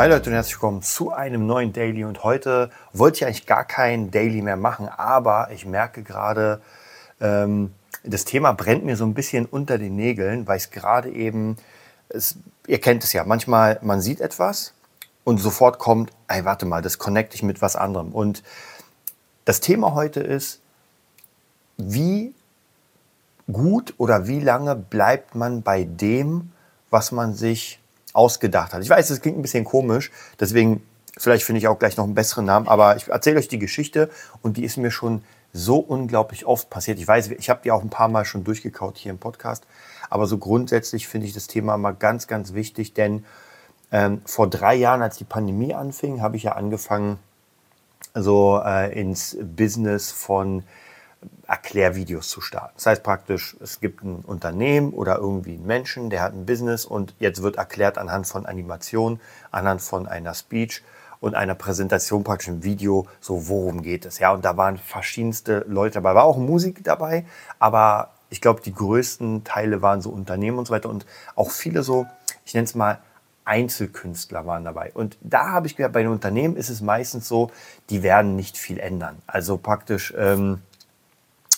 Hi Leute und herzlich willkommen zu einem neuen Daily. Und heute wollte ich eigentlich gar kein Daily mehr machen, aber ich merke gerade, ähm, das Thema brennt mir so ein bisschen unter den Nägeln, weil es gerade eben, es, ihr kennt es ja, manchmal man sieht etwas und sofort kommt, ey, warte mal, das connecte ich mit was anderem. Und das Thema heute ist, wie gut oder wie lange bleibt man bei dem, was man sich ausgedacht hat. Ich weiß, das klingt ein bisschen komisch, deswegen vielleicht finde ich auch gleich noch einen besseren Namen, aber ich erzähle euch die Geschichte und die ist mir schon so unglaublich oft passiert. Ich weiß, ich habe die auch ein paar Mal schon durchgekaut hier im Podcast, aber so grundsätzlich finde ich das Thema mal ganz, ganz wichtig, denn ähm, vor drei Jahren, als die Pandemie anfing, habe ich ja angefangen, so äh, ins Business von Erklärvideos zu starten. Das heißt praktisch, es gibt ein Unternehmen oder irgendwie einen Menschen, der hat ein Business und jetzt wird erklärt anhand von Animation, anhand von einer Speech und einer Präsentation praktisch im Video, so worum geht es. Ja, und da waren verschiedenste Leute dabei, war auch Musik dabei, aber ich glaube, die größten Teile waren so Unternehmen und so weiter und auch viele so, ich nenne es mal Einzelkünstler waren dabei. Und da habe ich gehört, bei den Unternehmen ist es meistens so, die werden nicht viel ändern. Also praktisch, ähm,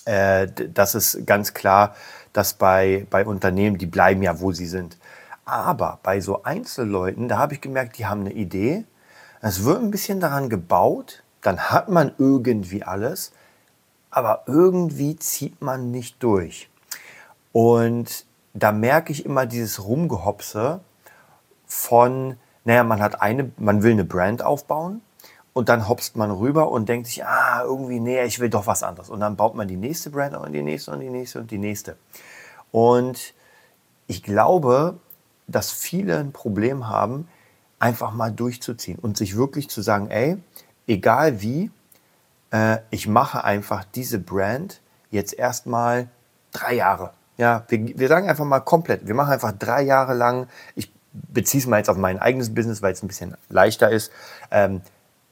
äh, das ist ganz klar, dass bei, bei Unternehmen, die bleiben ja, wo sie sind. Aber bei so Einzelleuten, da habe ich gemerkt, die haben eine Idee. Es wird ein bisschen daran gebaut, dann hat man irgendwie alles, aber irgendwie zieht man nicht durch. Und da merke ich immer dieses Rumgehopse von, naja, man hat eine, man will eine Brand aufbauen, und dann hopst man rüber und denkt sich, ah, irgendwie, nee, ich will doch was anderes. Und dann baut man die nächste Brand und die nächste und die nächste und die nächste. Und ich glaube, dass viele ein Problem haben, einfach mal durchzuziehen und sich wirklich zu sagen, ey, egal wie, äh, ich mache einfach diese Brand jetzt erstmal drei Jahre. Ja, wir, wir sagen einfach mal komplett, wir machen einfach drei Jahre lang, ich beziehe es mal jetzt auf mein eigenes Business, weil es ein bisschen leichter ist. Ähm,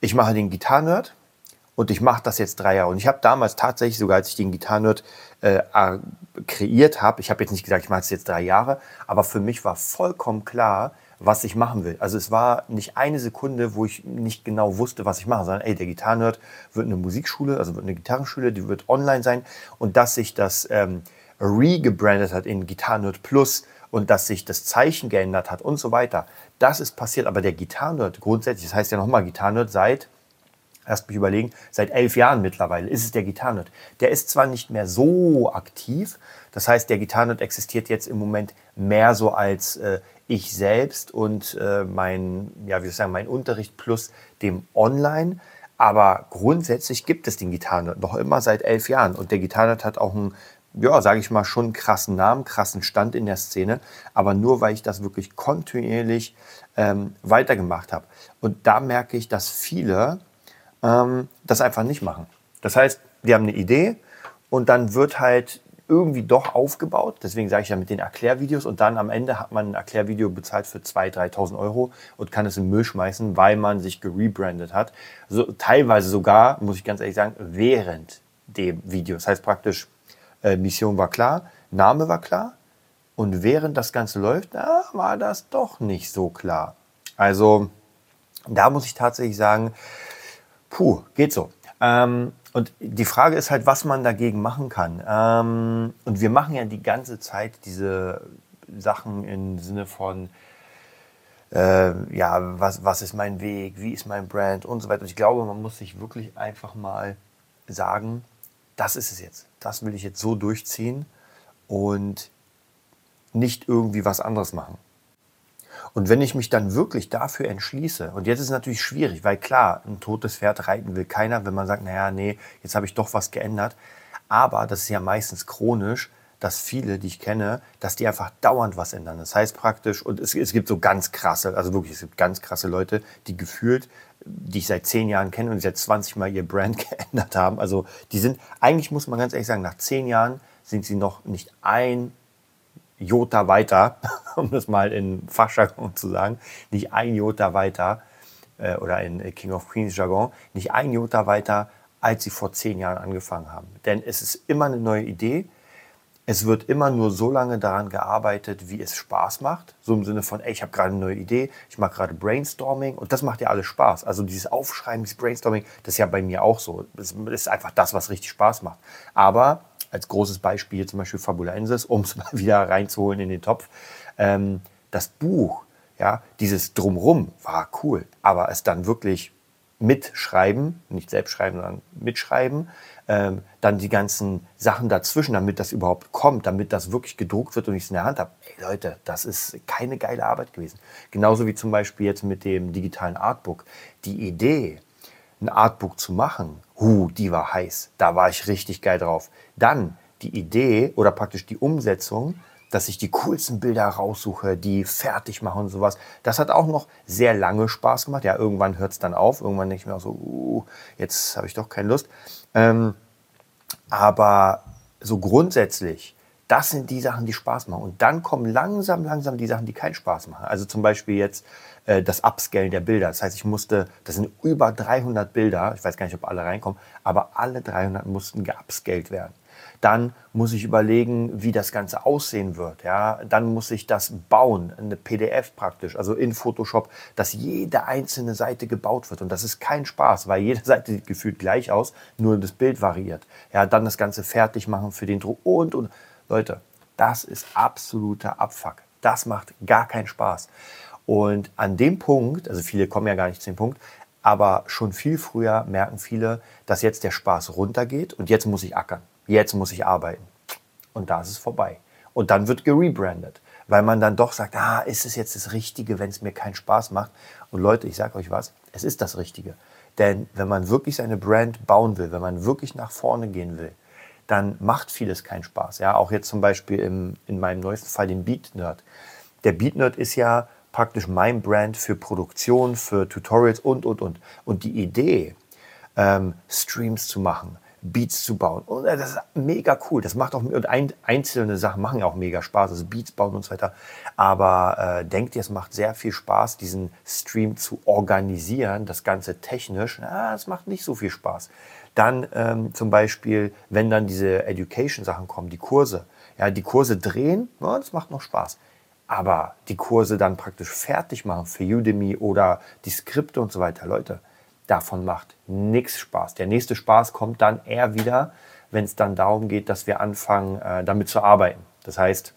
ich mache den Gitarrenerd und ich mache das jetzt drei Jahre. Und ich habe damals tatsächlich, sogar als ich den Gitarrenerd äh, kreiert habe, ich habe jetzt nicht gesagt, ich mache es jetzt drei Jahre, aber für mich war vollkommen klar, was ich machen will. Also es war nicht eine Sekunde, wo ich nicht genau wusste, was ich mache, sondern ey, der Gitarrenerd wird eine Musikschule, also wird eine Gitarrenschule, die wird online sein und dass sich das ähm, re-gebrandet hat in Gitarrenerd Plus und dass sich das Zeichen geändert hat und so weiter. Das ist passiert, aber der Gitarrenerd grundsätzlich, das heißt ja nochmal Gitarrenerd seit, lasst mich überlegen, seit elf Jahren mittlerweile ist es der Gitarrenerd. Der ist zwar nicht mehr so aktiv, das heißt, der Gitarrenerd existiert jetzt im Moment mehr so als äh, ich selbst und äh, mein, ja, wie soll ich sagen, mein Unterricht plus dem Online. Aber grundsätzlich gibt es den Gitarrenerd noch immer seit elf Jahren. Und der Gitarrenerd hat auch ein ja, sage ich mal, schon krassen Namen, krassen Stand in der Szene, aber nur weil ich das wirklich kontinuierlich ähm, weitergemacht habe. Und da merke ich, dass viele ähm, das einfach nicht machen. Das heißt, die haben eine Idee und dann wird halt irgendwie doch aufgebaut. Deswegen sage ich ja mit den Erklärvideos und dann am Ende hat man ein Erklärvideo bezahlt für 2.000, 3.000 Euro und kann es in Müll schmeißen, weil man sich gerebrandet hat. So, teilweise sogar, muss ich ganz ehrlich sagen, während dem Video. Das heißt praktisch, äh, Mission war klar, Name war klar. Und während das Ganze läuft, da war das doch nicht so klar. Also da muss ich tatsächlich sagen, puh, geht so. Ähm, und die Frage ist halt, was man dagegen machen kann. Ähm, und wir machen ja die ganze Zeit diese Sachen im Sinne von, äh, ja, was, was ist mein Weg, wie ist mein Brand und so weiter. Und ich glaube, man muss sich wirklich einfach mal sagen, das ist es jetzt. Das will ich jetzt so durchziehen und nicht irgendwie was anderes machen. Und wenn ich mich dann wirklich dafür entschließe, und jetzt ist es natürlich schwierig, weil klar, ein totes Pferd reiten will keiner, wenn man sagt, naja, nee, jetzt habe ich doch was geändert. Aber das ist ja meistens chronisch, dass viele, die ich kenne, dass die einfach dauernd was ändern. Das heißt praktisch, und es, es gibt so ganz krasse, also wirklich, es gibt ganz krasse Leute, die gefühlt, die ich seit zehn Jahren kenne und seit 20 Mal ihr Brand geändert haben. Also die sind, eigentlich muss man ganz ehrlich sagen, nach zehn Jahren sind sie noch nicht ein Jota weiter, um das mal in Fachjargon zu sagen, nicht ein Jota weiter, äh, oder in King of Queens Jargon, nicht ein Jota weiter, als sie vor zehn Jahren angefangen haben. Denn es ist immer eine neue Idee. Es wird immer nur so lange daran gearbeitet, wie es Spaß macht. So im Sinne von, ey, ich habe gerade eine neue Idee, ich mache gerade Brainstorming und das macht ja alles Spaß. Also dieses Aufschreiben, dieses Brainstorming, das ist ja bei mir auch so. Das ist einfach das, was richtig Spaß macht. Aber als großes Beispiel zum Beispiel Fabulensis, um es mal wieder reinzuholen in den Topf. Ähm, das Buch, ja, dieses Drumrum war cool, aber es dann wirklich mitschreiben, nicht selbst schreiben, sondern mitschreiben, ähm, dann die ganzen Sachen dazwischen, damit das überhaupt kommt, damit das wirklich gedruckt wird und ich es in der Hand habe. Leute, das ist keine geile Arbeit gewesen. Genauso wie zum Beispiel jetzt mit dem digitalen Artbook. Die Idee, ein Artbook zu machen, hu, die war heiß. Da war ich richtig geil drauf. Dann die Idee oder praktisch die Umsetzung, dass ich die coolsten Bilder raussuche, die fertig mache und sowas. Das hat auch noch sehr lange Spaß gemacht. Ja, irgendwann hört es dann auf. Irgendwann denke ich mir auch so, uh, jetzt habe ich doch keine Lust. Ähm, aber so grundsätzlich, das sind die Sachen, die Spaß machen. Und dann kommen langsam, langsam die Sachen, die keinen Spaß machen. Also zum Beispiel jetzt äh, das Upscalen der Bilder. Das heißt, ich musste, das sind über 300 Bilder, ich weiß gar nicht, ob alle reinkommen, aber alle 300 mussten geupscaled werden. Dann muss ich überlegen, wie das Ganze aussehen wird. Ja? Dann muss ich das bauen, eine PDF praktisch, also in Photoshop, dass jede einzelne Seite gebaut wird. Und das ist kein Spaß, weil jede Seite sieht gefühlt gleich aus, nur das Bild variiert. Ja, dann das Ganze fertig machen für den Druck und, und. Leute, das ist absoluter Abfuck. Das macht gar keinen Spaß. Und an dem Punkt, also viele kommen ja gar nicht zu dem Punkt, aber schon viel früher merken viele, dass jetzt der Spaß runtergeht und jetzt muss ich ackern, jetzt muss ich arbeiten. Und da ist es vorbei. Und dann wird gerebrandet, weil man dann doch sagt, ah, ist es jetzt das Richtige, wenn es mir keinen Spaß macht? Und Leute, ich sage euch was, es ist das Richtige. Denn wenn man wirklich seine Brand bauen will, wenn man wirklich nach vorne gehen will, dann macht vieles keinen Spaß. Ja, auch jetzt zum Beispiel im, in meinem neuesten Fall den Beat Nerd. Der Beat Nerd ist ja praktisch mein Brand für Produktion, für Tutorials und, und, und. Und die Idee, ähm, Streams zu machen, Beats zu bauen, und äh, das ist mega cool. Das macht auch, und ein, einzelne Sachen machen ja auch mega Spaß, also Beats bauen und so weiter. Aber äh, denkt ihr, es macht sehr viel Spaß, diesen Stream zu organisieren, das Ganze technisch. Es macht nicht so viel Spaß. Dann ähm, zum Beispiel, wenn dann diese Education-Sachen kommen, die Kurse. Ja, die Kurse drehen, ja, das macht noch Spaß. Aber die Kurse dann praktisch fertig machen für Udemy oder die Skripte und so weiter, Leute, davon macht nichts Spaß. Der nächste Spaß kommt dann eher wieder, wenn es dann darum geht, dass wir anfangen, äh, damit zu arbeiten. Das heißt,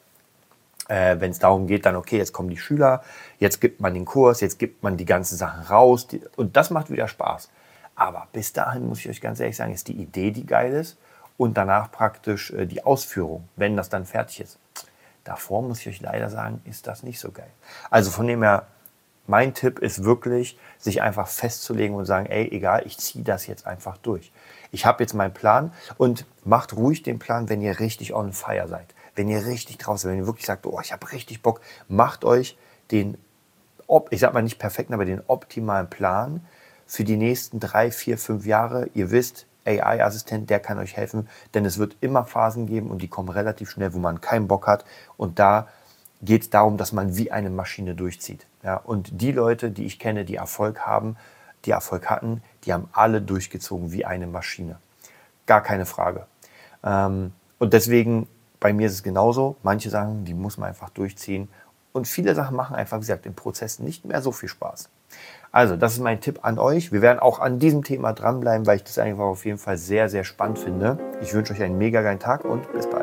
äh, wenn es darum geht, dann, okay, jetzt kommen die Schüler, jetzt gibt man den Kurs, jetzt gibt man die ganzen Sachen raus die, und das macht wieder Spaß. Aber bis dahin muss ich euch ganz ehrlich sagen, ist die Idee, die geil ist und danach praktisch äh, die Ausführung, wenn das dann fertig ist. Davor muss ich euch leider sagen, ist das nicht so geil. Also von dem her, mein Tipp ist wirklich, sich einfach festzulegen und sagen, ey, egal, ich ziehe das jetzt einfach durch. Ich habe jetzt meinen Plan und macht ruhig den Plan, wenn ihr richtig on fire seid. Wenn ihr richtig draußen, wenn ihr wirklich sagt, oh, ich habe richtig Bock, macht euch den, ich sag mal nicht perfekten, aber den optimalen Plan für die nächsten drei, vier, fünf Jahre. Ihr wisst, AI-Assistent, der kann euch helfen, denn es wird immer Phasen geben und die kommen relativ schnell, wo man keinen Bock hat. Und da geht es darum, dass man wie eine Maschine durchzieht. Ja, und die Leute, die ich kenne, die Erfolg haben, die Erfolg hatten, die haben alle durchgezogen wie eine Maschine. Gar keine Frage. Ähm, und deswegen, bei mir ist es genauso. Manche Sachen, die muss man einfach durchziehen. Und viele Sachen machen einfach, wie gesagt, im Prozess nicht mehr so viel Spaß. Also, das ist mein Tipp an euch. Wir werden auch an diesem Thema dranbleiben, weil ich das einfach auf jeden Fall sehr, sehr spannend finde. Ich wünsche euch einen mega geilen Tag und bis bald.